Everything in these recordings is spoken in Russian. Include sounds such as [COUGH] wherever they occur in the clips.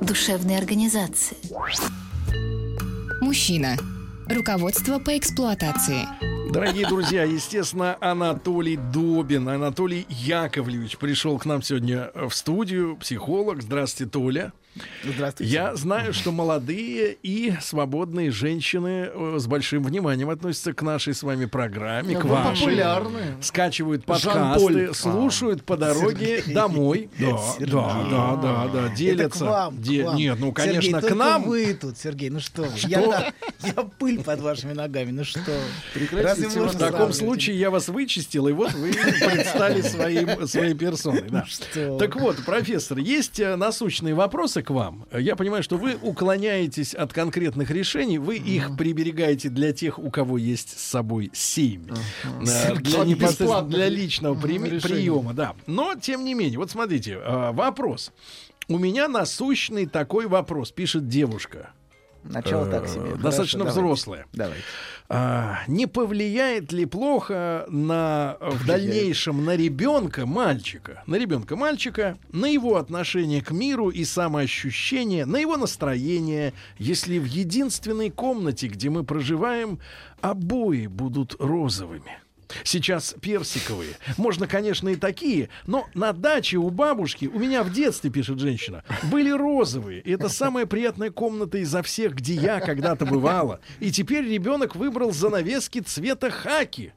душевной организации. Мужчина. Руководство по эксплуатации. Дорогие друзья, естественно, Анатолий Добин, Анатолий Яковлевич пришел к нам сегодня в студию, психолог. Здравствуйте, Толя. Здравствуйте. Я знаю, что молодые и свободные женщины э, с большим вниманием относятся к нашей с вами программе, к вашей. популярны. Скачивают подкасты, слушают по дороге домой. Да, да, да, да, делятся. Вам, вам. Нет, ну, конечно, к нам. вы тут, Сергей, ну что. Я, пыль под вашими ногами, ну что. Прекратите. В таком случае я вас вычистил, и вот вы предстали своим, своей персоной. да. вы. Так вот, профессор, есть э, насущные вопросы к вам. Я понимаю, что вы уклоняетесь от конкретных решений, вы их приберегаете для тех, у кого есть с собой семь. Э, Для, непосредственно для личного решений. приема, да. Но, тем не менее, вот смотрите, э, вопрос. У меня насущный такой вопрос, пишет девушка. Начало так себе. Э, Хорошо, Достаточно давайте. взрослая. Давайте. А, не повлияет ли плохо на в дальнейшем на ребенка мальчика, на ребенка мальчика, на его отношение к миру и самоощущение, на его настроение, если в единственной комнате, где мы проживаем, обои будут розовыми? Сейчас персиковые. Можно, конечно, и такие, но на даче у бабушки, у меня в детстве, пишет женщина, были розовые. И это самая приятная комната изо всех, где я когда-то бывала. И теперь ребенок выбрал занавески цвета хаки.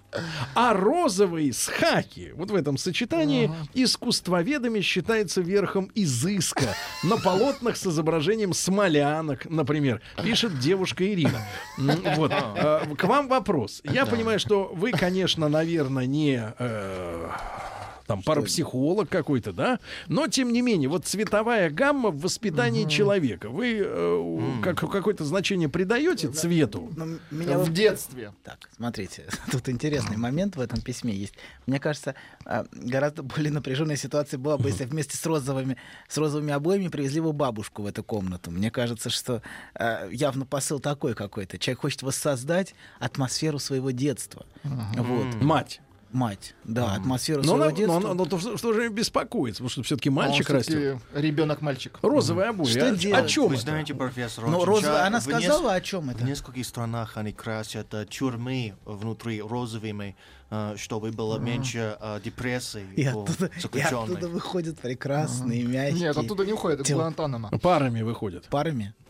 А розовый с хаки, вот в этом сочетании, искусствоведами считается верхом изыска. На полотнах с изображением смолянок, например, пишет девушка Ирина. Вот. Э, К вам вопрос. Я понимаю, что вы, конечно, наверное, не э, там парапсихолог какой-то, да? Но тем не менее, вот цветовая гамма в воспитании человека. Вы э, как, какое-то значение придаете цвету? Ну, меня В вот- детстве. Так, смотрите, [LAUGHS] тут интересный момент в этом письме есть. Мне кажется, а, гораздо более напряженная ситуация была бы, если [LAUGHS] вместе с розовыми, с розовыми обоями привезли бы бабушку в эту комнату. Мне кажется, что а, явно посыл такой какой-то. Человек хочет воссоздать атмосферу своего детства. Вот. Мать. Мать, да, атмосферу Но, своего она- детства. но она- но то, что что же беспокоится? Потому что все-таки мальчик А растет. Ребенок-мальчик. Розовые обои. Что О- делать? О чем Вы это? знаете, профессор, Ну, очень розовая, она сказала, неск- о чем это? В нескольких странах они красят э, тюрьмы внутри розовыми, э, чтобы было меньше э, депрессии И у оттуда, и оттуда выходят прекрасные, мягкие. Нет, оттуда не уходит, это Гуантанамо. Парами выходят. Парами. [LAUGHS]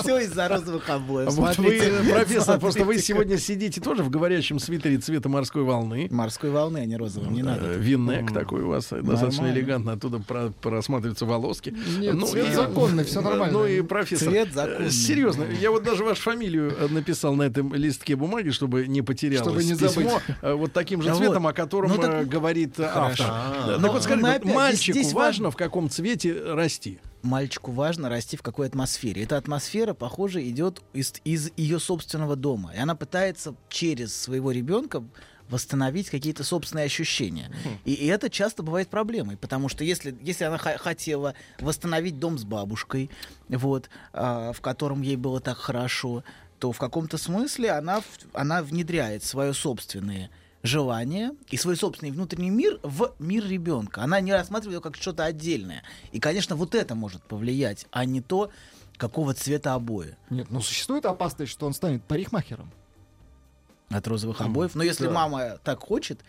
Все из-за розовых обоев. Вот вы, Смотрите, профессор, просто вы сегодня сидите тоже в говорящем свитере цвета морской волны. Морской волны, а не розовым, не надо. Э, Виннек такой у вас э, достаточно элегантно, оттуда про- просматриваются волоски. Нет, цвет законный, всё нормально. Ну и профессор. Цвет э, законный. Серьезно, я вот даже вашу фамилию э, написал на этом листке бумаги, чтобы не потерялось Чтобы не письмо, забыть. э, вот таким же Ну цветом, о котором Ну так- э, говорит э, автор. А. Да, Так вот вот опять- мальчику здесь важно, важно- в каком цвете расти? Мальчику важно расти в какой атмосфере. Эта атмосфера, похоже, идет из, из ее собственного дома. И она пытается через своего ребенка восстановить какие-то собственные ощущения. И, и это часто бывает проблемой, потому что если, если она хотела восстановить дом с бабушкой, вот, а, в котором ей было так хорошо, то в каком-то смысле она, она внедряет свое собственное желание и свой собственный внутренний мир в мир ребенка. Она не рассматривает его как что-то отдельное. И, конечно, вот это может повлиять, а не то, какого цвета обои. Нет, ну существует опасность, что он станет парикмахером. От розовых обоев. Но если Да. мама так хочет,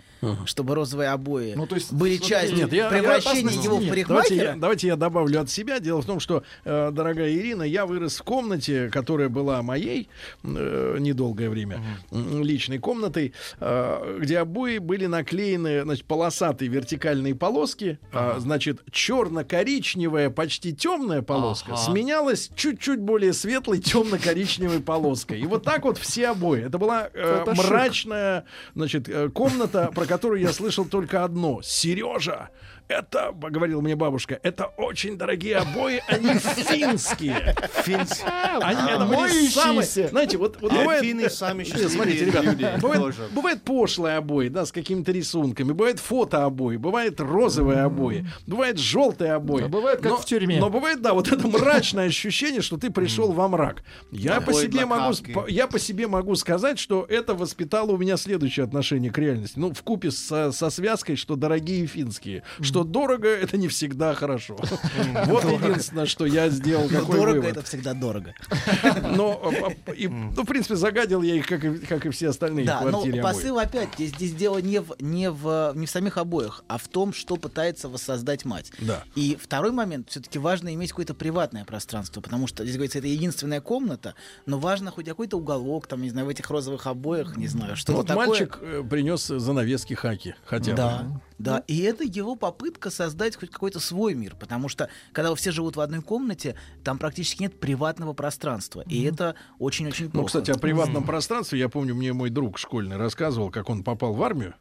чтобы розовые обои Ну, то есть, были частью Нет, я- я превращения опасности его в нет. Давайте парикмахера, я, давайте я добавлю от себя. Дело в том, что, э, дорогая Ирина, я вырос в комнате, которая была моей э, недолгое время, м, личной комнатой, э, где обои были наклеены, значит, полосатые вертикальные полоски, а, значит, черно-коричневая, почти темная полоска Ага. сменялась чуть-чуть более светлой темно-коричневой полоской. И вот так вот все обои. Это была э, Это шик. мрачная, значит, э, комната, про которую я слышал только одно. Сережа, это, говорила мне бабушка, это очень дорогие обои, они финские. Финс- Они А, это были моющиеся. самые, знаете, вот, вот А бывает, финны сами смотрите, ребята, люди бывает, бывает пошлые обои, да, с какими-то рисунками, бывает фотообои, бывает розовые обои, бывает желтые обои. А бывает, как но, в тюрьме. Но бывает, да, вот это мрачное ощущение, что ты пришел во мрак. Я по себе могу, я по себе могу сказать, что это воспитало у меня следующее отношение к реальности. Ну, в купе со, со связкой, что дорогие финские, что дорого, это не всегда хорошо. [LAUGHS] Вот единственное, что я сделал, Но какой дорого это всегда дорого. [LAUGHS] Но, э, и, ну, в принципе, загадил я их, как и, как и все остальные Да, в но квартире обои. посыл опять здесь, дело не в, не, в, не в самих обоях, а в том, что пытается воссоздать мать. Да. И второй момент, все-таки важно иметь какое-то приватное пространство, потому что здесь говорится, это единственная комната, но важно хоть какой-то уголок, там, не знаю, в этих розовых обоях, не знаю, что-то Вот такое. мальчик э, принес занавески хаки, хотя бы. Да, да. И это его попытка создать хоть какой-то свой мир, потому что когда все живут в одной комнате, там практически нет приватного пространства, и это очень-очень плохо. Ну, кстати, о приватном пространстве, я помню, мне мой друг школьный рассказывал, как он попал в армию.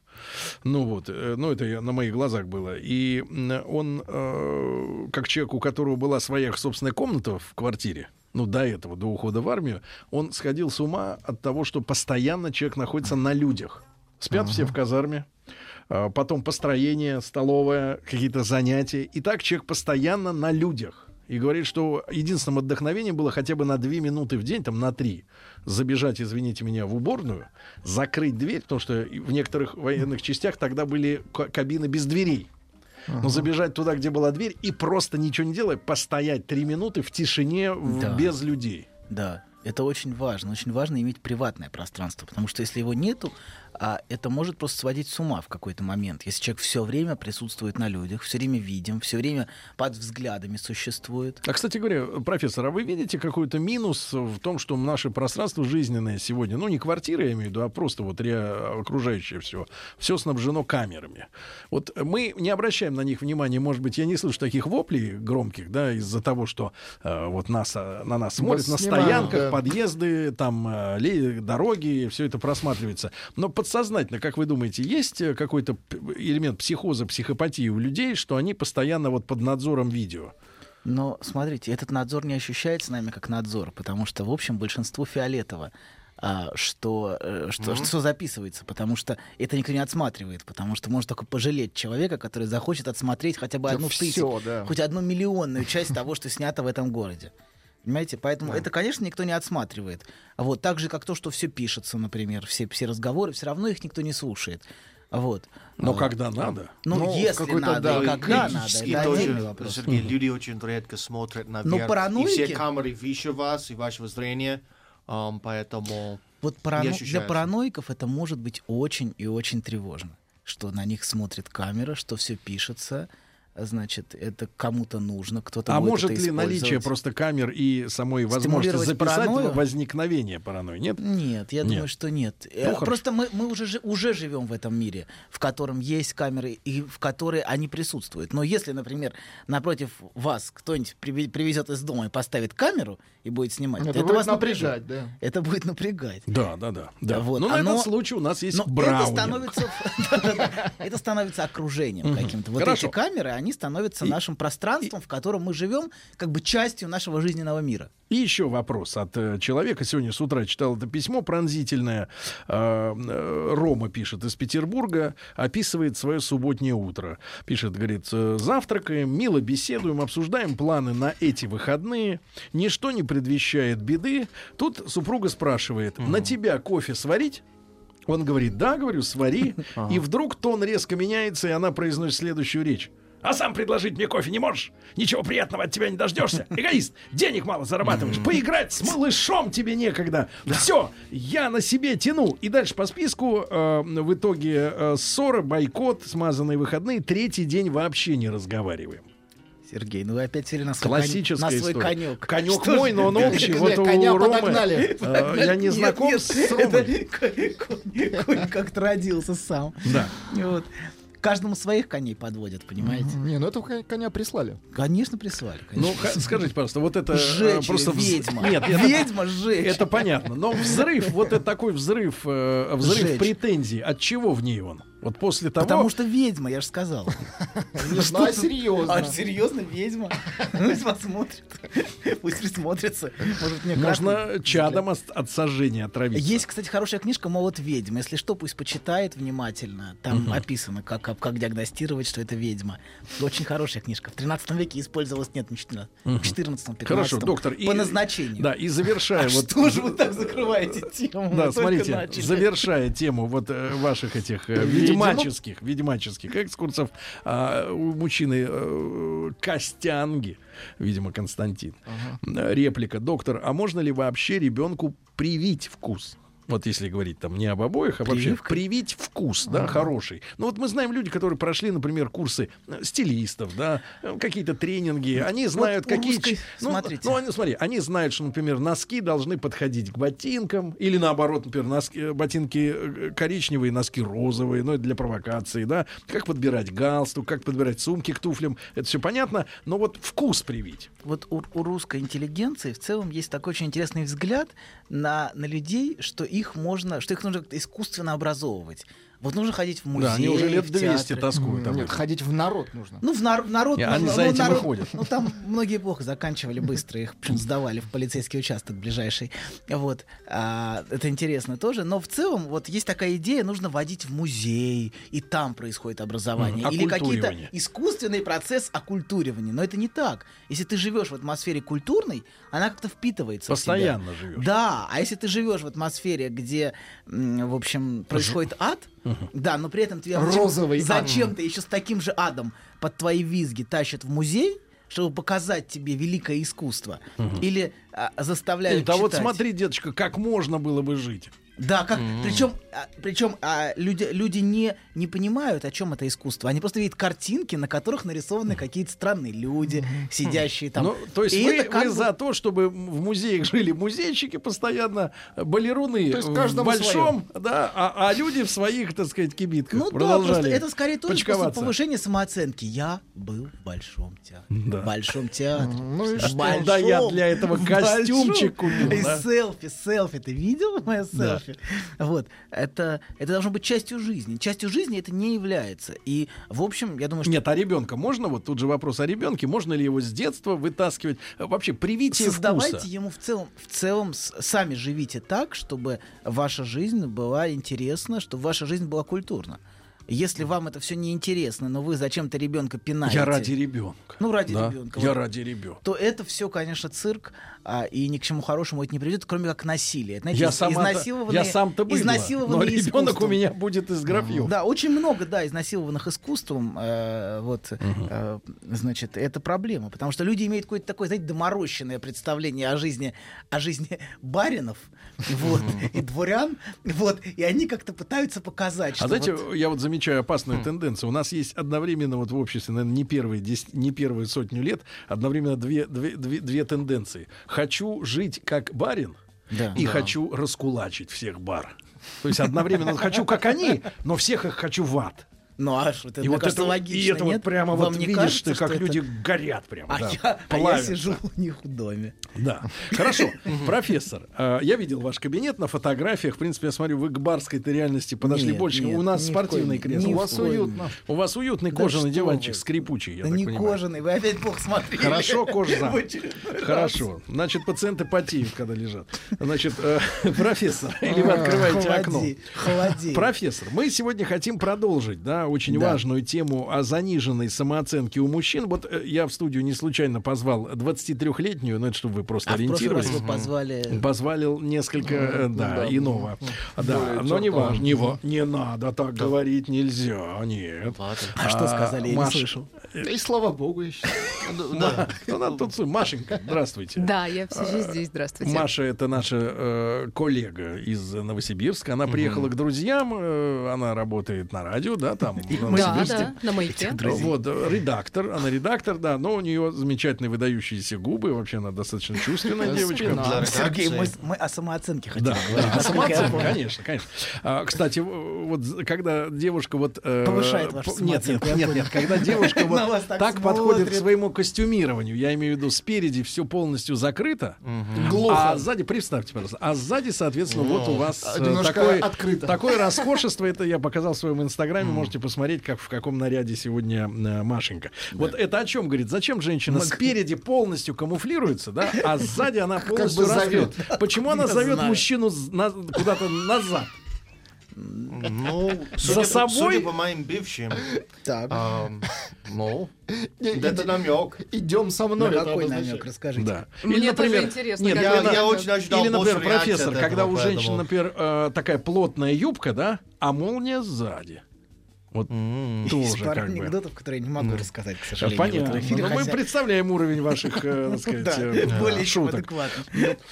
Ну вот, э, ну это я- на моих глазах было. И он, э, как человек, у которого была своя собственная комната в квартире, ну, до этого, до ухода в армию, он сходил с ума от того, что постоянно человек находится на людях. Спят все в казарме, потом построение, столовая, какие-то занятия. И так человек постоянно на людях. И говорит, что единственным вдохновением было хотя бы на две минуты в день, там на три, забежать, извините меня, в уборную, закрыть дверь, потому что в некоторых военных частях тогда были ка- кабины без дверей. Но забежать туда, где была дверь, и просто ничего не делая, постоять три минуты в тишине, в- Да. без людей. Да, это очень важно. Очень важно иметь приватное пространство, потому что если его нету, а, это может просто сводить с ума в какой-то момент. Если человек все время присутствует на людях, все время видим, все время под взглядами существует. А, кстати говоря, профессор, а вы видите какой-то минус в том, что наше пространство жизненное сегодня, ну, не квартира, я имею в виду, а просто вот ре- окружающее все, все снабжено камерами. Вот мы не обращаем на них внимания, может быть, я не слышу таких воплей громких, да, из-за того, что э, вот нас, э, на нас смотрят, на снимают, стоянках, да. подъезды, там, э, дороги, все это просматривается. Но подсознательно, как вы думаете, есть э, какой-то элемент психоза, психопатии у людей, что они постоянно вот под надзором видео? Но смотрите, этот надзор не ощущается нами как надзор, потому что, в общем, большинству фиолетово. а, что, э, что, что записывается, потому что это никто не отсматривает, потому что можно только пожалеть человека, который захочет отсмотреть хотя бы Да одну всё, тысячу, да. хоть одну миллионную часть того, что снято в этом городе. Понимаете? Поэтому это, конечно, никто не отсматривает. Вот. Так же, как то, что все пишется, например, все, все разговоры, все равно их никто не слушает. Вот. Но А, когда надо. Ну, Ну, если какой-то, надо, да, и когда надо, это тоже, вопрос. Сергей, люди очень редко смотрят наверх. Но И параноики- все камеры выше вас и вашего зрения, ам, поэтому... Вот парано- для параноиков это может быть очень и очень тревожно, что на них смотрит камера, что все пишется, значит, это кому-то нужно, кто-то А будет может это ли наличие просто камер и самой возможности записать паранойю? возникновение паранойи? Нет? Нет, я Нет. думаю, что нет. Э, хорошо. Просто мы, мы уже, уже живем в этом мире, в котором есть камеры и в которой они присутствуют. Но если, например, напротив вас кто-нибудь приве- привезет из дома и поставит камеру и будет снимать, Это это, будет вас напряжет. напрягать, да. Это будет напрягать. Да, да, да. да. Вот, Но на оно- этот случай у нас есть Но это Браунинг. становится, [LAUGHS] это становится окружением каким-то. Вот эти камеры, они становятся И- нашим пространством, в котором мы живем, как бы частью нашего жизненного мира. И еще вопрос от э, человека. Сегодня с утра читал это письмо пронзительное. Э, э, Рома пишет из Петербурга, описывает свое субботнее утро. Пишет, говорит, «Э, завтракаем, мило беседуем, обсуждаем планы на эти выходные. Ничто не предвещает беды. Тут супруга спрашивает, на тебя кофе сварить? Он говорит, да, говорю, свари. [LAUGHS] И вдруг тон резко меняется, и она произносит следующую речь. А сам предложить мне кофе не можешь? Ничего приятного от тебя не дождешься. Эгоист, денег мало зарабатываешь. Поиграть с малышом тебе некогда. Все, я на себе тяну. И дальше по списку э, в итоге э, ссора, бойкот, смазанные выходные. Третий день вообще не разговариваем. Сергей, ну вы опять сели на свой, конь- Классическая на свой история. конек. Конек Что мой, но он общий. Вот у Коня Ромы, подогнали. э, я не Нет, знаком нет, с это Ромой. конь- конь- конь как-то родился сам. Да. Вот. Каждому своих коней подводят, понимаете? Не, ну этого коня- коня прислали. Конечно, прислали. Ну, конечно. скажите, пожалуйста, вот это э, Сжечь просто её, вз- ведьма. Нет, это, ведьма сжечь. это понятно. Но взрыв, вот это такой взрыв, э, взрыв претензий. От чего в ней он? Вот после того. Потому что ведьма, я же сказал. Ну, а серьезно. А серьезно, ведьма? Пусть посмотрит. Пусть присмотрится. Может, мне можно чадом от, сожжения отравиться. Есть, кстати, хорошая книжка «Молот ведьм». Если что, пусть почитает внимательно. Там описано, как, как, диагностировать, что это ведьма. Очень хорошая книжка. В 13 веке использовалась, нет, не в 14, в 14 15 Хорошо, доктор. По назначению. Да, и завершая. А вот, что же вы так закрываете тему? Да, смотрите, завершая тему вот э, ваших этих э, ведьмаческих, ведьмаческих экскурсов, а, у мужчины э, Костянги, видимо, Константин, э, реплика, доктор, а можно ли вообще ребенку привить вкус? Вот если говорить там не об обоих, а вообще привить вкус, да, хороший. Ну вот мы знаем люди, которые прошли, например, курсы э, стилистов, да, э, какие-то тренинги, они знают, у какие... русской- ну, смотрите. ну, они, смотри, они знают, что, например, носки должны подходить к ботинкам, или наоборот, например, носки, э, ботинки коричневые, носки розовые, ну, это для провокации, да, как подбирать галстук, как подбирать сумки к туфлям, это все понятно, но вот вкус привить. Вот у, у русской интеллигенции в целом есть такой очень интересный взгляд на, на людей, что их можно, что их нужно искусственно образовывать. Вот нужно ходить в музей, да, они уже лет в 200 театры. тоскуют об Нет, ходить в народ нужно. Ну, в, нар- в народ... Нужно- они ну, за этим народ- ходят. Ну, там многие плохо заканчивали быстро, их причем сдавали в полицейский участок ближайший. Вот. А, это интересно тоже. Но в целом вот есть такая идея, нужно водить в музей, и там происходит образование. Или какие-то искусственный процесс оккультуривания. Но это не так. Если ты живешь в атмосфере культурной, она как-то впитывается. Постоянно живешь. Да, а если ты живешь в атмосфере, где, в общем, происходит ад, да, но при этом тебя Розовый. зачем-то еще с таким же адом под твои визги тащат в музей, чтобы показать тебе великое искусство, или а, заставляют Да вот читать. смотри, деточка, как можно было бы жить. Да, как, причем, а, причем а, люди, люди не, не понимают, о чем это искусство. Они просто видят картинки, на которых нарисованы какие-то странные люди, сидящие там. Ну, то есть И вы, это как вы бы- за то, чтобы в музеях жили музейщики постоянно, балеруны То есть в большом, да, а, а люди в своих, так сказать, кибитках Ну да, продолжали просто это скорее тоже повышения самооценки. Я был в большом театре. Да. В большом театре. Ну и что? большом, Да я для этого костюмчик купил, И да. селфи, селфи. Ты видел мое Да. Селфи? Вот. Это, это должно быть частью жизни. Частью жизни это не является. И, в общем, я думаю, что Нет, а ребенка можно? Вот тут же вопрос о ребенке. Можно ли его с детства вытаскивать? Вообще, привитие создавайте вкуса. ему в целом, в целом сами живите так, чтобы ваша жизнь была интересна, чтобы ваша жизнь была культурна. Если вам это все не интересно, но вы зачем-то ребенка пинаете, Я ради ребенка. Ну, ради Да, ребенка. Я Вот. ради ребенка. то это все, конечно, цирк, а, и ни к чему хорошему это не приведет, кроме как насилие. Знаете, Я, сам изнасилованные- я сам-то быдло, но ребенок у искусством. меня будет из графьев. Да, очень много, да, изнасилованных искусством. э, вот, э, значит, это проблема. Потому что люди имеют какое-то такое, знаете, доморощенное представление о жизни, о жизни [LAUGHS] баринов вот, и дворян. Вот, и они как-то пытаются показать, что А знаете, вот- я вот замечаю опасную тенденцию. У нас есть одновременно вот в обществе, наверное, не первые, не первые сотню лет, одновременно две, две, две, две тенденции. Хочу жить как барин Да. и Да. хочу раскулачить всех бар. То есть одновременно хочу как они, но всех их хочу в ад. Ну, а что, это, И вот кажется, это, логично, и это нет? вот прямо Вам вот не видишь кажется, ты, как это- люди горят прямо. А, да, я, а я сижу у них в доме. Да. [LAUGHS] Хорошо. Профессор, э, я видел ваш кабинет на фотографиях. В принципе, я смотрю, вы к барской реальности подошли больше. У нас спортивные кресла. ни У вас уютно. У вас уютный кожаный диванчик скрипучий, я Да так не кожаный, вы опять плохо смотрели. Хорошо, [LAUGHS] раз. Хорошо. Значит, пациенты потеют, когда лежат. Значит, э, [LAUGHS] профессор, или вы открываете окно. Холоди. Профессор, мы сегодня хотим продолжить, да, очень Да. важную тему о заниженной самооценке у мужчин. Вот э, я в студию не случайно позвал 23-летнюю, ну это чтобы вы просто А в прошлый раз ориентировались. вы позвали... Позволил несколько, э, да, да. иного. Да, Более но не важно. Не, во- не надо так говорить, нельзя, нет. А что сказали, я не Маш- слышал. Да и слава богу еще. Да, ну, с- Машенька, здравствуйте. Да, я все же здесь. Здравствуйте. Маша это наша э, коллега из Новосибирска. Она приехала к друзьям, э, она работает на радио, да, там мы Да, да, на маяке. Вот, э, редактор, она редактор, да, но у нее замечательные выдающиеся губы, вообще она достаточно чувственная девочка. Сергей, мы, о самооценке хотели Да, говорить. да, самооценка, помню. конечно, конечно. А, кстати, вот когда девушка вот... э, Повышает вашу Нет, нет, нет, нет, когда девушка [LAUGHS] вот так подходит к своему костюмированию, я имею в виду спереди все полностью закрыто, а сзади, представьте, пожалуйста, а сзади, соответственно, вот у вас э, такое роскошество, это я показал в своем инстаграме, можете посмотреть, как в каком наряде сегодня э, Машенька. Вот это о чем говорит? Зачем женщина спереди полностью камуфлируется, да, а сзади она полностью бы зовет. Почему она Я зовет знаю. мужчину на- куда-то назад? Ну, За судя, собой? судя по моим бывшим, Так, ам, ну, это намек. Идем со мной. какой намек, расскажите. Да. Мне тоже интересно, нет, как Я, когда- я очень ожидал Или, например, профессор, когда этого, у женщины, поэтому- например, э, такая плотная юбка, да, а молния сзади. Вот Есть тоже пара как бы. анекдотов, которые я не могу рассказать, к сожалению. Понятно. в эфире, Но мы хотя- представляем уровень ваших, э, так [LAUGHS] сказать, Да, э, более чем шуток. адекватно.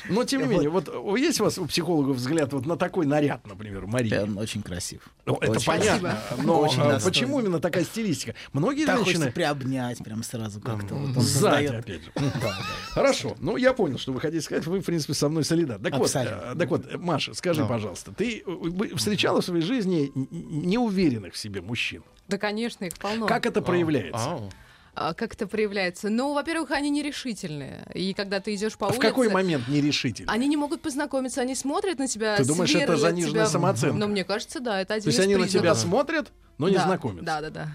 Но тем не менее, вот есть у вас у психологов взгляд вот на такой наряд, например, Марии? Он очень красив. Ну, это понятно. Но Очень а, почему именно такая стилистика? Многие женщины приобнять прям сразу как-то. Вот он сзади, опять же. [LAUGHS] Хорошо. Ну, я понял, что вы хотите сказать. Вы, в принципе, со мной солидарны. Так вот, э, так вот, Маша, скажи, пожалуйста, ты встречала в своей жизни неуверенных в себе мужчин? Да, конечно, их полно. Как это проявляется? Ау. А, как это проявляется? Ну, во-первых, они нерешительные. И когда ты идешь по В улице... какой момент нерешительно? Они не могут познакомиться, они смотрят на тебя, Ты думаешь, это заниженная тебя. самооценка? Ну, мне кажется, да, это один То есть из они на тебя признаков. смотрят, но не Да, знакомятся. Да, да, да.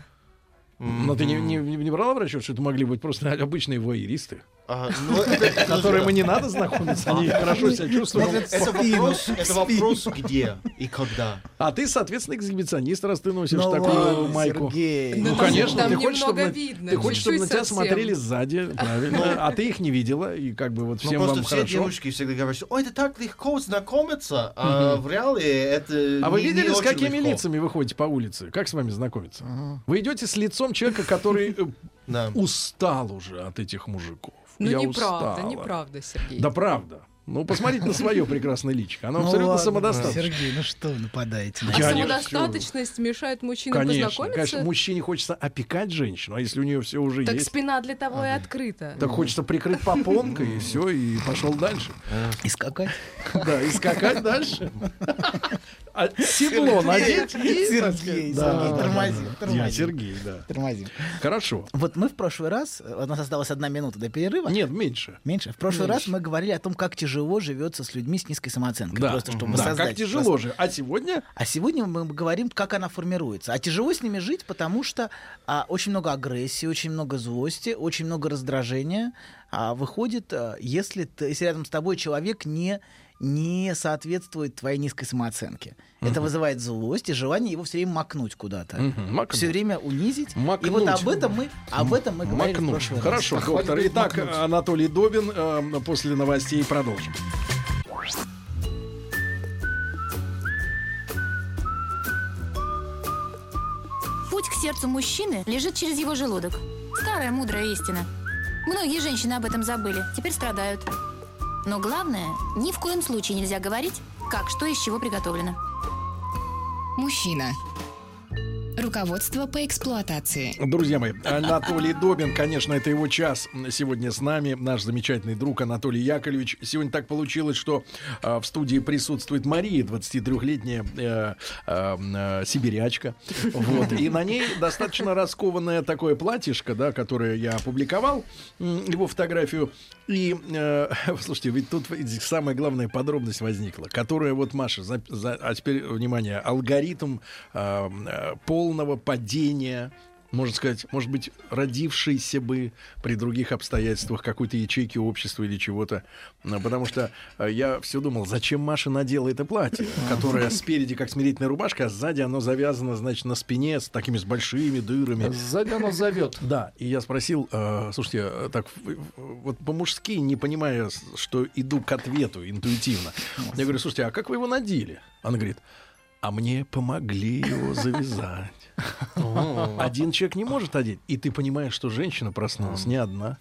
Но ты не, не, не брала в расчет, что это могли быть просто обычные воеристы, А, ну, [LAUGHS] это- которым и не надо знакомиться, они хорошо себя чувствуют. Это вопрос, это вопрос где и когда. А ты, соответственно, эксгибиционист, раз ты носишь Ну такую майку. Ну, Ну, конечно, там ты хочешь, чтобы, немного на- видно, ты хочешь, чтобы на чуть-чуть тебя смотрели сзади, правильно, а ты их не видела, и как бы вот Ну, всем просто вам все хорошо. девушки всегда говорят, что «Ой, это так легко знакомиться», а в реале это А вы видели, с какими лицами вы ходите по улице? Как с вами знакомиться? Вы идете с лицом человека, который э, Да. устал уже от этих мужиков. Ну, Я неправда, устала. неправда, Сергей. Да правда. Ну, посмотрите на свое прекрасное личико. Оно Ну абсолютно ладно, самодостаточно. Сергей, ну что вы нападаете? на А Я самодостаточность мешает мужчинам Конечно, познакомиться? конечно, мужчине хочется опекать женщину, а если у нее все уже Так есть, спина для того и открыта. так хочется прикрыть попонкой, и все, и пошел дальше. И скакать? Да, и скакать дальше. А седло надеть и... Сергей, да, тормозим, да. Я Сергей, да. Тормозим. Хорошо. Вот мы в прошлый раз, у нас осталась одна минута до перерыва. Нет, меньше. Меньше. В прошлый Меньше. раз мы говорили о том, как тяжело живется с людьми с низкой самооценкой. Да, Просто чтобы да, создать. как тяжело же. А сегодня А сегодня мы говорим, как она формируется. А тяжело с ними жить, потому что а, очень много агрессии, очень много злости, очень много раздражения. А, выходит, а, если, ты, если рядом с тобой человек не, не соответствует твоей низкой самооценке. Это вызывает злость и желание его все время макнуть куда-то. Макнуть. Все время унизить. И Макнуть. вот об этом мы, об этом мы говорили в макнуть. прошлый раз. Хорошо, доктор. Итак, Анатолий Добин э, после новостей продолжим. Путь к сердцу мужчины лежит через его желудок. Старая мудрая истина. Многие женщины об этом забыли, теперь страдают. Но главное, ни в коем случае нельзя говорить, как что из чего приготовлено. Мужчина. Руководство по эксплуатации. Друзья мои, Анатолий Добин, конечно, это его час сегодня с нами, наш замечательный друг Анатолий Яковлевич. Сегодня так получилось, что э, в студии присутствует Мария, 23-летняя э, э, э, сибирячка. Вот, и на ней достаточно раскованное такое платьишко, да, которое я опубликовал, его фотографию. И, э, [LAUGHS] слушайте, ведь тут самая главная подробность возникла, которая вот, Маша, за- за- а теперь, внимание, алгоритм э, э, полного падения можно сказать, может быть, родившийся бы при других обстоятельствах какой-то ячейки общества или чего-то. Ну, Потому что э, я все думал, зачем Маша надела это платье, которое спереди как смирительная рубашка, а сзади оно завязано, значит, на спине с такими с большими дырами. Сзади оно зовет. Да, и я спросил, э, слушайте, так вот по-мужски, не понимая, что иду к ответу интуитивно. Я говорю, слушайте, а как вы его надели? Она говорит, а мне помогли его завязать. Один человек не может одеть, и ты понимаешь, что женщина проснулась не одна.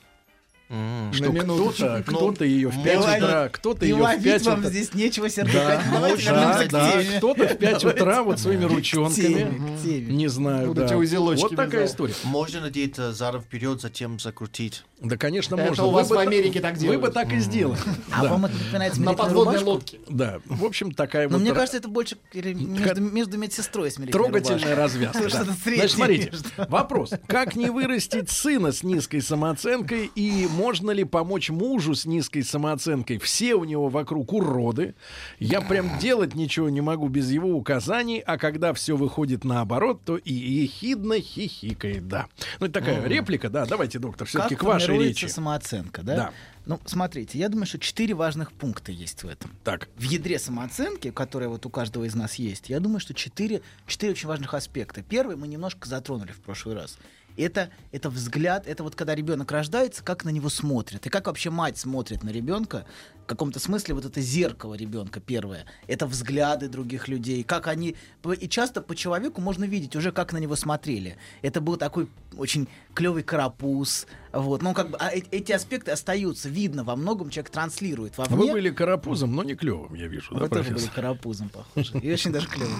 М. Что кто-то, кто-то ее в ну, 5 ловить- утра, кто-то ее в ловить 5 вам утра. здесь нечего, Сергей. Да, да, да, кто-то в 5 утра вот своими ручонками. Не знаю, Вот да. Вот такая история. Можно надеть э, задом вперед, затем закрутить. Да, конечно, Это можно. у вас Вы в Америке так Вы делают. бы так и сделали. А вам это напоминает На подводной лодке. Да, в общем, такая Но вот мне ра- кажется, это больше между, медсестрой и смирительной трогательная развязка. Значит, смотрите, вопрос. Как не вырастить сына с низкой самооценкой и можно ли помочь мужу с низкой самооценкой? Все у него вокруг уроды. Я прям делать ничего не могу без его указаний, а когда все выходит наоборот, то и ехидно хихикает, да. Ну, это такая реплика, да. Давайте, доктор, все-таки к вашей речи. самооценка, да? Да. Ну, смотрите, я думаю, что четыре важных пункта есть в этом. Так, В ядре самооценки, которая вот у каждого из нас есть, я думаю, что четыре, четыре очень важных аспекта. Первый мы немножко затронули в прошлый раз. Это, это взгляд, это вот когда ребенок рождается, как на него смотрят. И как вообще мать смотрит на ребенка. В каком-то смысле вот это зеркало ребенка первое. Это взгляды других людей. Как они... И часто по человеку можно видеть уже, как на него смотрели. Это был такой очень клевый карапуз. Вот. Ну, как бы, а э- эти аспекты остаются. Видно во многом, человек транслирует вы вовне. были карапузом, но не клевым, я вижу, да, Вы тоже были карапузом, похоже. И очень даже клево.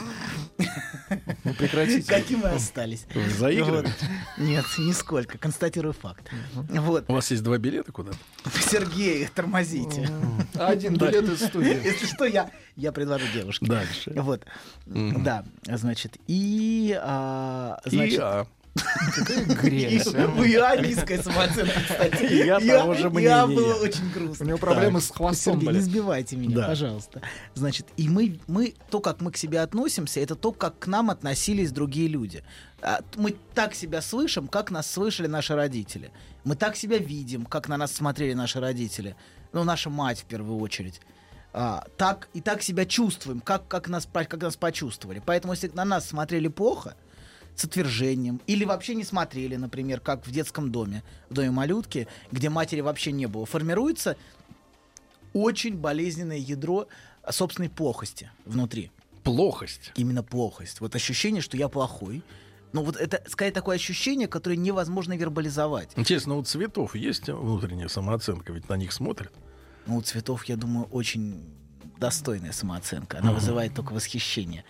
Ну, прекратите. Каким мы остались? Вы заигрываете? Вот. Нет, нисколько. Констатирую факт. Вот. У вас есть два билета куда-то? Сергей, тормозите. Один билет из студии. [LAUGHS] Если что, я, я предложу девушке. Дальше. Вот. Да, значит, и... а, И значит, а. [LAUGHS] У Иа низкая самооценка, кстати. Я того же мнения. было очень У грустно. него проблемы с хвостом Сергей, были. не сбивайте меня, пожалуйста. Значит, и мы, мы, то, как мы к себе относимся, это то, как к нам относились другие люди. А, Мы так себя слышим, как нас слышали наши родители. Мы так себя видим, как на нас смотрели наши родители. Ну, наша мать в первую очередь. А, так, и так себя чувствуем, как, как, нас, как нас почувствовали. Поэтому, если на нас смотрели плохо, с отвержением, или вообще не смотрели, например, как в детском доме, в доме малютки, где матери вообще не было, формируется очень болезненное ядро собственной плохости внутри. Плохость. Именно плохость. Вот ощущение, что я плохой. Ну вот это, скорее, такое ощущение, которое невозможно вербализовать. Интересно, у цветов есть внутренняя самооценка? Ведь на них смотрят. Ну, у цветов, я думаю, очень достойная самооценка. Она вызывает только восхищение.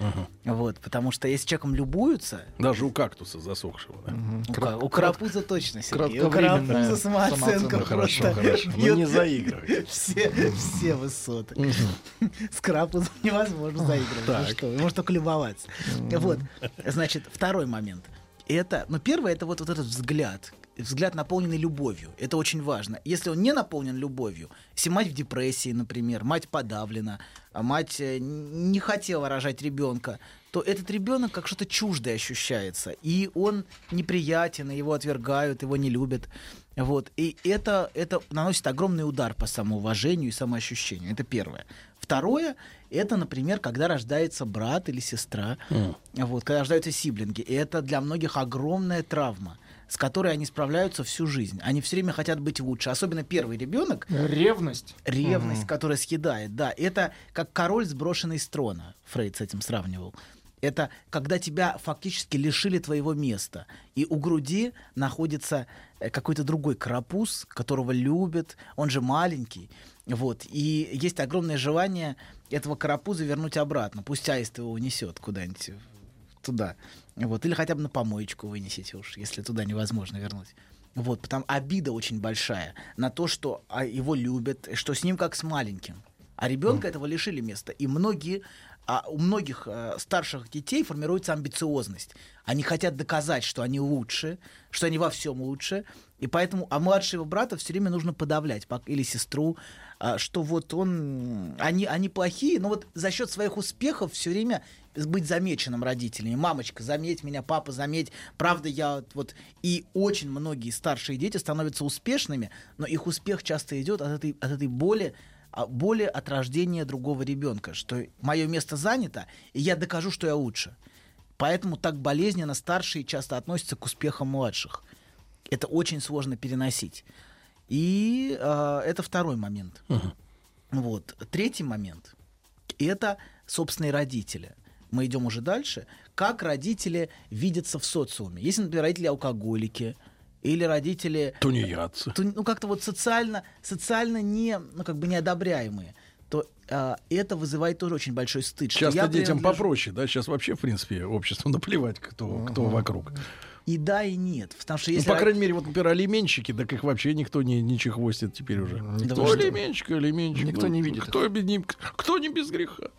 Вот, потому что если человеком любуются, Даже у кактуса засохшего. да? у, ка- у карапуза точно, Сергей. У карапуза самооценка. Ну, хорошо, просто хорошо. [LAUGHS] Ну, не заигрывайте. [LAUGHS] все, все высоты. [LAUGHS] С карапузом невозможно заигрывать. Ну что, можете только любоваться. Вот, значит, второй момент. Это, ну, первое, это вот, вот этот взгляд. Взгляд, наполненный любовью. Это очень важно. Если он не наполнен любовью, если мать в депрессии, например, мать подавлена, а мать э, не хотела рожать ребенка, то этот ребенок как что-то чуждое ощущается. И он неприятен, и его отвергают, его не любят. Вот. И это, это наносит огромный удар по самоуважению и самоощущению. Это первое. Второе, это, например, когда рождается брат или сестра, вот, когда рождаются сиблинги. И это для многих огромная травма, с которой они справляются всю жизнь. Они все время хотят быть лучше. Особенно первый ребенок, Ревность. ревность, которая съедает. Да, это как король, сброшенный с трона. Фрейд с этим сравнивал. Это когда тебя фактически лишили твоего места. И у груди находится э, какой-то другой карапуз, которого любят. Он же маленький. Вот. И есть огромное желание этого карапуза вернуть обратно. Пусть аист его унесет куда-нибудь туда. Вот. Или хотя бы на помоечку вынесите уж, если туда невозможно вернуть. Вот, потому обида очень большая на то, что а, его любят, что с ним как с маленьким. А ребенка этого лишили места. И многие, а, у многих а, старших детей формируется амбициозность. Они хотят доказать, что они лучше, что они во всем лучше. И поэтому, а младшего брата все время нужно подавлять, или сестру, а, что вот он, они, они плохие, но вот за счет своих успехов все время быть замеченным родителями. Мамочка, заметь меня, папа, заметь. Правда, я вот... И очень многие старшие дети становятся успешными, но их успех часто идет от этой, от этой боли, а, боли от рождения другого ребенка, что мое место занято, и я докажу, что я лучше. Поэтому так болезненно старшие часто относятся к успехам младших. Это очень сложно переносить. И а, это второй момент. Вот. Третий момент — это собственные родители. Мы идем уже дальше. Как родители видятся в социуме. Если, например, родители алкоголики, или родители Тунеядцы. то, ну как-то вот социально, социально не, ну как бы неодобряемые, то а, это вызывает тоже очень большой стыд. Часто я детям принадлежу- попроще, да? Сейчас вообще, в принципе, обществу [LAUGHS] наплевать, кто, кто вокруг. И да, и нет. Потому что если ну, по крайней мере, вот, например, алименщики, так их вообще никто не, не чехвостит теперь уже. Никто Кто что? алименщик, алименщик. Никто ну, не видит Кто, не, кто не без греха?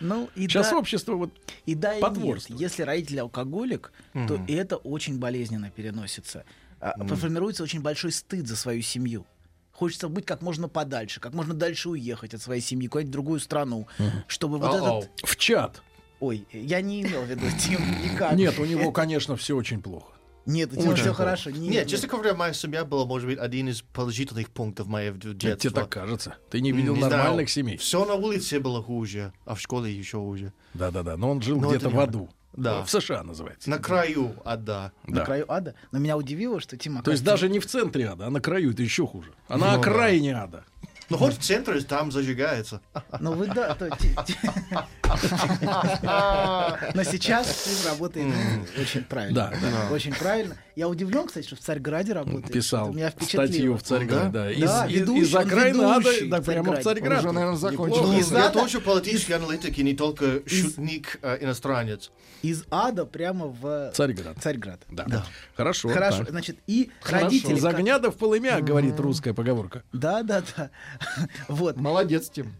ну, и Сейчас да, общество вот... и да, и нет. Если родитель алкоголик, то это очень болезненно переносится. А, Формируется очень большой стыд за свою семью. Хочется быть как можно подальше, как можно дальше уехать от своей семьи, куда-нибудь в другую страну, чтобы вот Ау. этот... В чат. Ой, я не имел в виду [LAUGHS] Тим никак. Нет, у него, конечно, все очень плохо. Нет, у Очень все плохо. хорошо. Нет, Нет, честно говоря, моя семья была, может быть, один из положительных пунктов моего д- детства. Тебе так кажется. Ты не видел Не нормальных знаю. семей. Все на улице было хуже, а в школе еще хуже. Да-да-да. Но он жил Но где-то в аду. Да. В США называется. На краю ада. на Да. краю ада. Но меня удивило, что Тима... То есть даже не в центре ада, а на краю это еще хуже. А на Ну окраине ада. Но хоть в центре там зажигается. Ну вы да, то [LAUGHS] [LAUGHS] Но сейчас Тим работает очень правильно. Очень правильно. Я удивлен, кстати, что в Царьграде работает. Писал статью в Царьграде. Да? Из, окраины ада прямо в. Царьград. Уже, наверное, закончил. Я ада- тоже политический аналитик и не только шутник, а, иностранец. Из ада прямо в Царьград. Царьград. Да. Хорошо. Хорошо, так. значит, и Хорошо. родители... Из огня да в полымя, говорит русская поговорка. Да, да, да. [LAUGHS] Вот. Молодец, Тим.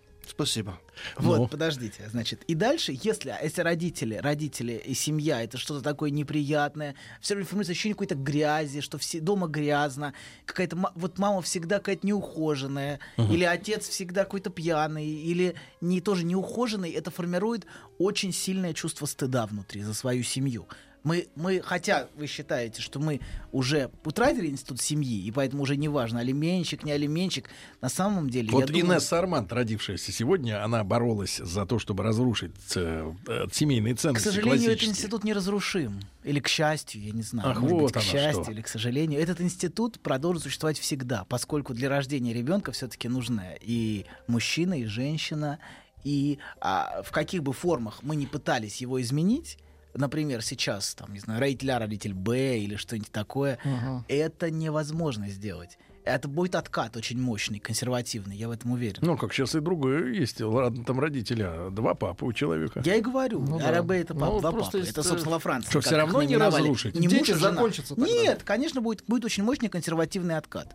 Спасибо. Вот, Ну. подождите, значит, и дальше, если, если родители, родители и семья это что-то такое неприятное, все время формируется ощущение какой-то грязи, что все дома грязно, какая-то вот мама всегда какая-то неухоженная, или отец всегда какой-то пьяный, или не тоже неухоженный, это формирует очень сильное чувство стыда внутри за свою семью. Мы, мы, хотя вы считаете, что мы уже утратили институт семьи, и поэтому уже не важно, алименщик, не алименщик, на самом деле... Вот думаю- Инесса Арманд, родившаяся сегодня, она боролась за то, чтобы разрушить э, э, семейные К ценности сожалению, этот институт неразрушим. Или к счастью, я не знаю. Ах, может вот быть, к счастью что. или к сожалению. Этот институт продолжит существовать всегда, поскольку для рождения ребенка все-таки нужны и мужчина, и женщина. И а, в каких бы формах мы не пытались его изменить, например, сейчас, там, не знаю, родитель А, родитель Б или что-нибудь такое, Ага. это невозможно сделать. Это будет откат очень мощный, консервативный, я в этом уверен. Ну, как сейчас и другое есть. Ладно, там родителя, два папы у человека. Я и говорю, Ну да. АРБ это пап- Ну, два просто папы. Это, собственно, во Франции. Что, их равно не разрушить? Не Дети закончатся тогда. Нет, конечно, будет, будет очень мощный консервативный откат.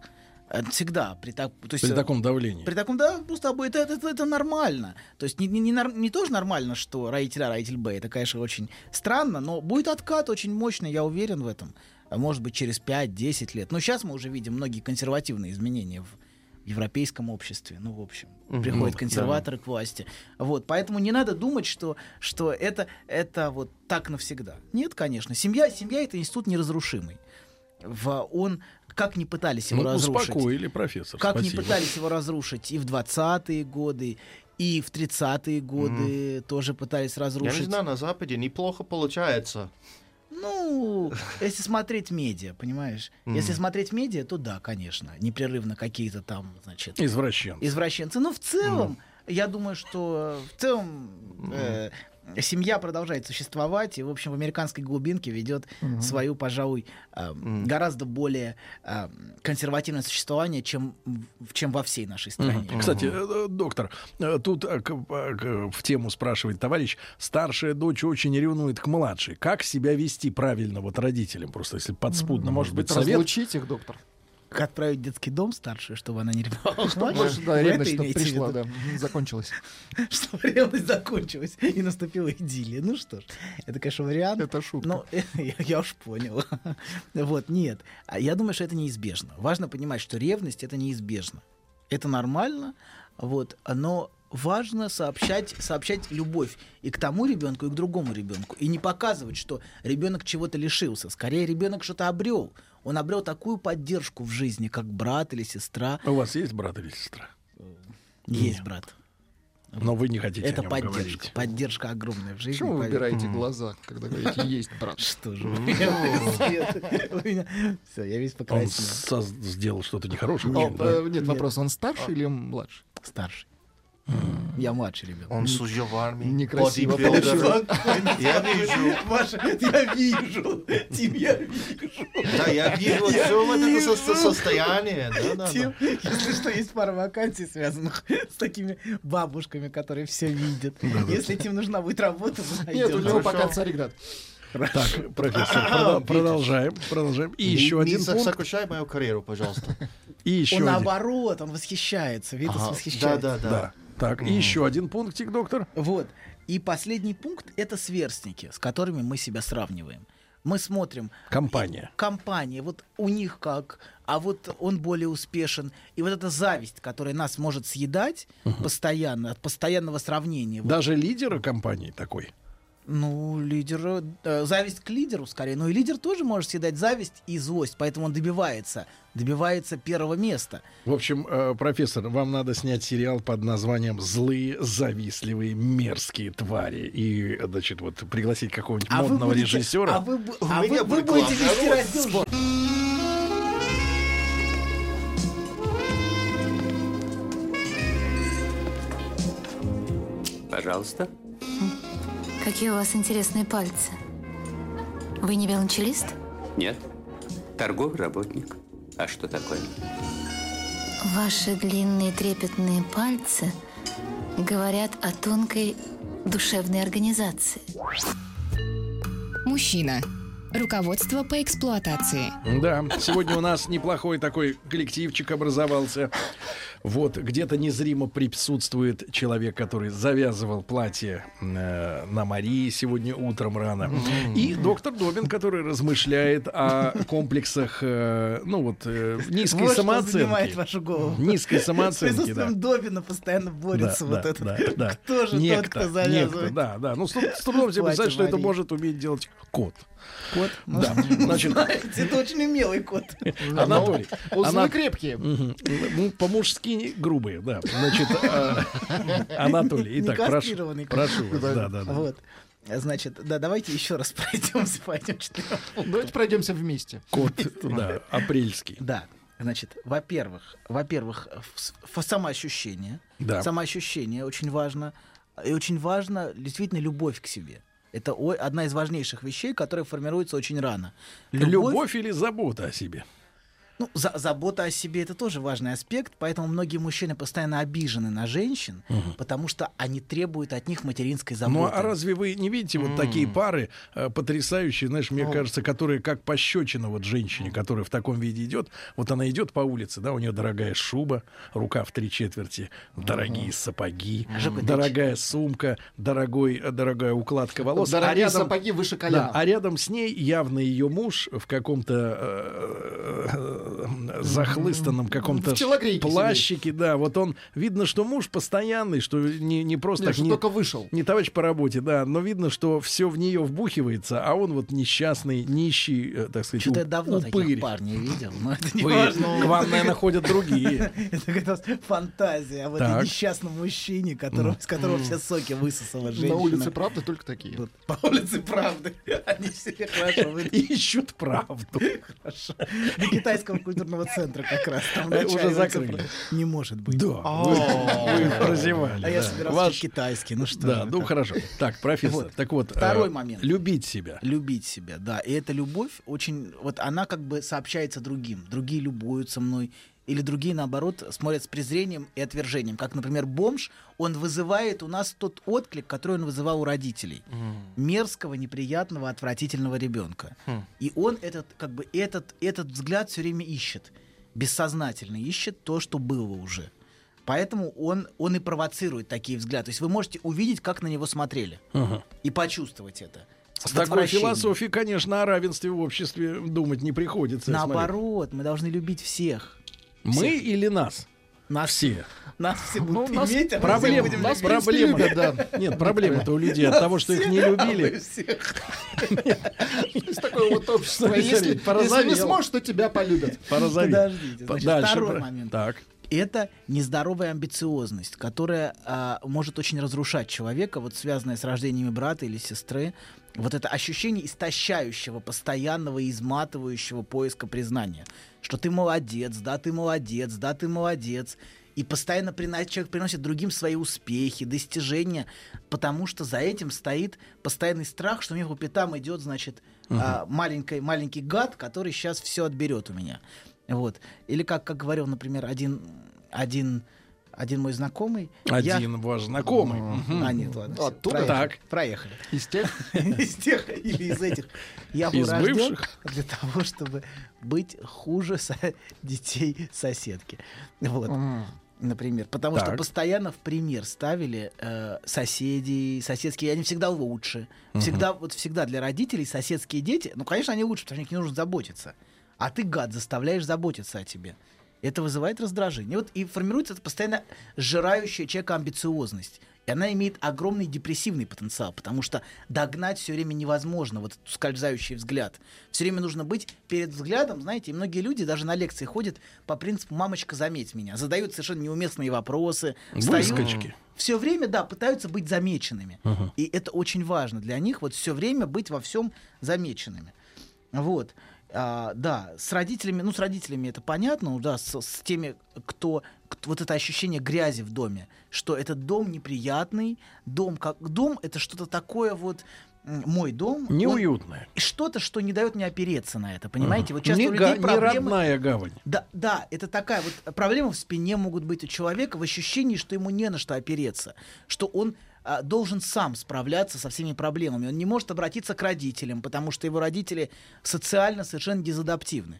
Э, Всегда. При, так, то есть, При э, таком давлении. при таком, да, просто это, это, это, это нормально. То есть не, не, не, не тоже нормально, что родитель А, родитель Б. Это, конечно, очень странно, но будет откат очень мощный, я уверен в этом. А Может быть, через 5-10 лет. Но сейчас мы уже видим многие консервативные изменения в европейском обществе. Ну, в общем, приходят Ну, консерваторы к власти. Вот, поэтому не надо думать, что, что это, это вот так навсегда. Нет, конечно. Семья, семья это институт неразрушимый. В, он, как не пытались его Ну, разрушить. успокоили, профессор. Как спасибо. не пытались его разрушить и в 20-е годы, и в 30-е годы тоже пытались Я не разрушить. знаю, на Западе неплохо получается. Ну, если смотреть медиа, понимаешь? Если смотреть медиа, то да, конечно, непрерывно какие-то там, значит, Извращенцы. извращенцы. Но в целом, я думаю, что в целом э, семья продолжает существовать, и, в общем, в американской глубинке ведет свою, пожалуй, э, гораздо более э, консервативное существование, чем, чем во всей нашей стране. Кстати, э, доктор, э, тут э, к- к- в тему спрашивает товарищ, старшая дочь очень ревнует к младшей. Как себя вести правильно вот родителям? Просто если подспудно, может быть, совет? разлучить их, доктор. Как отправить в детский дом старшую, чтобы она не ревновала? Может, да, Вы ревность, это чтобы пришла, да, закончилась. [LAUGHS] Чтобы ревность закончилась и наступила идиллия. Ну что ж, это, конечно, вариант. Это шутка. Ну, я, [LAUGHS] я уж понял. [LAUGHS] Вот, нет. А Я думаю, что это неизбежно. Важно понимать, что ревность — это неизбежно. Это нормально, вот, но важно сообщать, сообщать любовь и к тому ребенку, и к другому ребенку. И не показывать, что ребенок чего-то лишился. Скорее, ребенок что-то обрел. Он обрел такую поддержку в жизни, как брат или сестра. У вас есть брат или сестра? Есть брат. Но вы не хотите Это о нем поддержка. говорить. Поддержка огромная в жизни. Почему вы выбираете глаза, когда говорите «есть брат»? [LAUGHS] Что же вы? Все, я весь Он покраснел. соз- сделал что-то нехорошее. Нет, э, Нет, вопрос, он старше или младше? Старший. Я младший ребенок. Он служил в армии. Некрасиво бодибилдер. Я вижу. Маша, я вижу. Тим, я вижу. Да, я вижу все вот это со- со- состояние. Да, да, Тим, да. если что, есть пара вакансий, связанных [LAUGHS] с такими бабушками, которые все видят. Если Тим нужна будет работа, мы Нет, у него пока царь Игнат. Так, профессор, продолжаем, продолжаем. И еще Не- один Не пункт. сокращай мою карьеру, пожалуйста. И еще Он один. наоборот, он восхищается. Витас Ага. Да, восхищается. да, Да. да. Так, и еще один пунктик, доктор. Вот. И последний пункт — это сверстники, с которыми мы себя сравниваем. Мы смотрим Компания. компании, вот у них как, а вот он более успешен. И вот эта зависть, которая нас может съедать постоянно, от постоянного сравнения. Вот, Даже лидера компании такой. Ну, лидер, э, зависть к лидеру скорее. Но и лидер тоже может съедать зависть и злость, поэтому он добивается, добивается первого места. В общем, э, профессор, вам надо снять сериал под названием «Злые, завистливые, мерзкие твари». И, значит, вот пригласить какого-нибудь А модного будете- режиссера. А вы, а вы- вы будет будете вести раздел Пожалуйста. Какие у вас интересные пальцы. Вы не велончелист? Нет. Торговый работник. А что такое? Ваши длинные трепетные пальцы говорят о тонкой душевной организации. Мужчина. Руководство по эксплуатации. Да, сегодня у нас неплохой такой коллективчик образовался. Вот, где-то незримо присутствует человек, который завязывал платье э, на Марии сегодня утром рано. И доктор Добин, который размышляет о комплексах, э, ну вот, э, низкой Вот что самооценки. вашу голову. Низкой С самооценки, да. присутствием Добина постоянно борется Да, вот да, этот. да, да. Кто же тот, Некто, кто некто, завязывает? да, да. Ну, с, с трудом себе Платье представить, что это может уметь делать кот. Кот? Ну, Да, [LAUGHS] значит, знаете, это очень умелый кот. Анатолий. Узлы крепкие. Мгм. Грубые, да. Значит, а, Анатолий, итак, прошу, прошу вас, да, да, да. Вот. Значит, да, давайте еще раз [LAUGHS] пройдемся по этим четырем Давайте пройдемся вместе. Кот, [LAUGHS] да, апрельский. Да. Значит, во-первых, во-первых, самоощущение. Да. Самоощущение очень важно. И очень важно действительно любовь к себе. Это одна из важнейших вещей, которая формируется очень рано. Любовь или забота о себе? Ну, за- забота о себе это тоже важный аспект, поэтому многие мужчины постоянно обижены на женщин, потому что они требуют от них материнской заботы. Ну, а разве вы не видите вот такие пары э, потрясающие, знаешь, мне кажется, которые как пощечина вот женщине, которая в таком виде идет, вот она идет по улице, да, у нее дорогая шуба, рука в три четверти, дорогие сапоги, Жека, ты дорогая сумка, дорогой, э, дорогая укладка волос, а Дорогие рядом, сапоги выше да, колена. а рядом с ней явно ее муж в каком-то э, э, захлыстанном каком-то плащике, да, вот он видно, что муж постоянный, что не, не просто Нет, так не- только вышел. не товарищ по работе, да, но видно, что все в нее вбухивается, а он вот несчастный, нищий, э, так сказать, Что-то я давно упырь. таких парней видел, но это не Вы- важно. к вам, наверное, ходят другие. [LAUGHS] Это как раз фантазия об этом несчастном мужчине, с которого все соки высосала женщина. На улице, правда, только такие. По улице правды. [LAUGHS] Они все [LAUGHS] хорошо. Ищут правду. Хорошо. До китайского культурного центра как раз. Там уже закрыли. Не может быть. Да, вы, вы прозевали. А я собирался китайский. Ну что Да, ну хорошо. Так, профессор, так вот. Второй э, момент. Любить себя. Любить себя, да. И эта любовь очень... Вот она как бы сообщается другим. Другие любуются мной. Или другие, наоборот, смотрят с презрением и отвержением. Как, например, бомж, он вызывает у нас тот отклик, который он вызывал у родителей. Мерзкого, неприятного, отвратительного ребенка. И он этот, как бы, этот, этот взгляд все время ищет. Бессознательно ищет то, что было уже. Поэтому он, он и провоцирует такие взгляды. То есть вы можете увидеть, как на него смотрели. И почувствовать это. С такой философией, конечно, о равенстве в обществе думать не приходится. Наоборот, мы должны любить всех. Мы или нас? Нас, Все. нас все Ну, будут нас иметь, а мы Проблема, всех будем нас проблема. да. Нет, проблема-то у людей от того, что их не А любили. всех. Такое вот общество. Если, не сможешь, то тебя полюбят. Подождите, второй момент. Так. Это нездоровая амбициозность, которая а, может очень разрушать человека, вот связанная с рождениями брата или сестры. Вот это ощущение истощающего, постоянного изматывающего поиска признания. Что ты молодец, да, ты молодец, да, ты молодец. И постоянно человек приносит другим свои успехи, достижения, потому что за этим стоит постоянный страх, что мне по пятам идет, значит, а, маленький, маленький гад, который сейчас все отберет у меня. Вот. Или как, как говорил, например, один, один, один мой знакомый. я- Один ваш знакомый. А, нет, ладно. Оттуда? проехали. Так. Проехали. Из тех, [LAUGHS] Из тех или из этих. Я был Из рожден бывших? для того, чтобы быть хуже со- детей соседки. Вот. Например, потому что Так. постоянно в пример ставили э, соседей, соседские, они всегда лучше. Всегда, вот всегда для родителей соседские дети, ну, конечно, они лучше, потому что о них не нужно заботиться. А ты, гад, заставляешь заботиться о тебе. Это вызывает раздражение. Вот и формируется эта постоянно сжирающая человека амбициозность. И она имеет огромный депрессивный потенциал, потому что догнать все время невозможно, вот этот скользающий взгляд. Все время нужно быть перед взглядом, знаете, и многие люди даже на лекции ходят по принципу «мамочка, заметь меня», задают совершенно неуместные вопросы, Выскочки. все время, да, пытаются быть замеченными. И это очень важно для них, вот все время быть во всем замеченными. Вот. А, да, с родителями, ну, с родителями это понятно, ну, да, с, с теми, кто, кто- вот это ощущение грязи в доме, что этот дом неприятный, дом как дом это что-то такое вот мой дом, Неуютное. и что-то, что не дает мне опереться на это, понимаете? Вот часто Не, у людей не проблемы. родная гавань. Да, да, это такая вот проблема в спине могут быть у человека в ощущении, что ему не на что опереться, что он а, должен сам справляться со всеми проблемами. Он не может обратиться к родителям, потому что его родители социально совершенно дезадаптивны.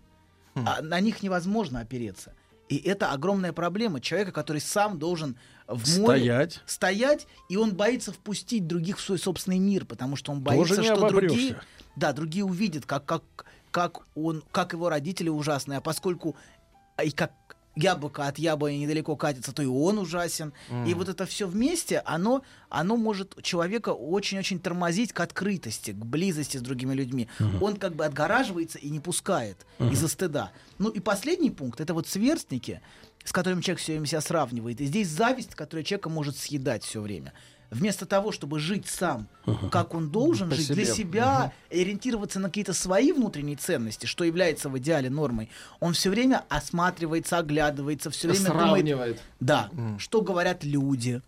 А на них невозможно опереться. И это огромная проблема человека, который сам должен в море Стоять. стоять, и он боится впустить других в свой собственный мир, потому что он боится, что другие, да, другие увидят, как, как, как он, как его родители ужасные, а поскольку а, и как яблоко от яблони недалеко катится, то и он ужасен. И вот это все вместе, оно, оно может человека очень-очень тормозить к открытости, к близости с другими людьми. Он как бы отгораживается и не пускает из-за стыда. Ну и последний пункт это вот сверстники, с которыми человек все время себя сравнивает. И здесь зависть, которая человека может съедать все время. Вместо того, чтобы жить сам, как он должен По жить, для себе. себя, ориентироваться на какие-то свои внутренние ценности, что является в идеале нормой, он все время осматривается, оглядывается, все время думает, сравнивает. да, что говорят люди,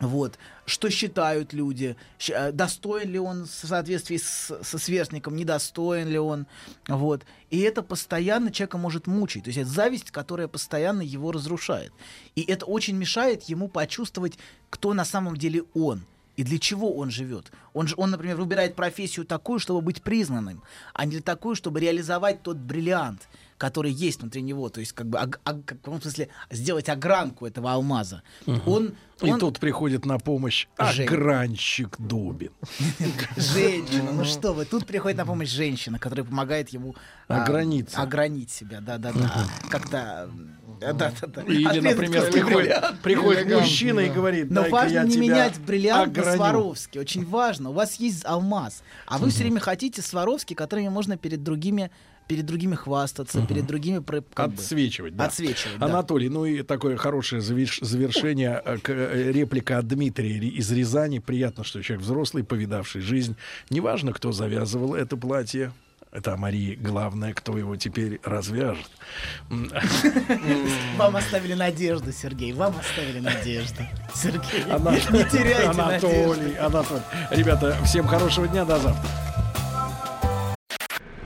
вот, что считают люди, э, достоин ли он в соответствии со сверстником, недостоин ли он, вот. И это постоянно человека может мучить, то есть это зависть, которая постоянно его разрушает. И это очень мешает ему почувствовать, кто на самом деле он. И для чего он живет? Он, же, он, например, выбирает профессию такую, чтобы быть признанным, а не такую, чтобы реализовать тот бриллиант, который есть внутри него. То есть, как бы, ог- ог- как, в каком смысле, сделать огранку этого алмаза. Он, И он- тут приходит на помощь Жень. огранщик Дубин. [LAUGHS] Женщина, ну что вы, тут приходит на помощь женщина, которая помогает ему а, Ограниться. огранить себя, да-да-да, как-то, да-да-да. Или, Ответить например, как приходит, мужчина и да. говорит, Но «Дай-ка важно не менять бриллиант на ограню». Сваровски. Очень важно. У вас есть алмаз, а вы все время хотите Сваровски, которыми можно перед другими, перед другими хвастаться, перед другими как бы, Отсвечивать, да. отсвечивать. да. Анатолий, ну и такое хорошее заверш- завершение, э, к- э, реплика от Дмитрия Ри- из Рязани. Приятно, что человек взрослый, повидавший жизнь. Неважно, кто завязывал это платье. Это о Марии главное, кто его теперь развяжет. [LAUGHS] Вам оставили надежду, Сергей. Вам оставили надежду. Сергей, Ана- не теряйте надежды. Анатолий, Анатолий. Ребята, всем хорошего дня, до завтра.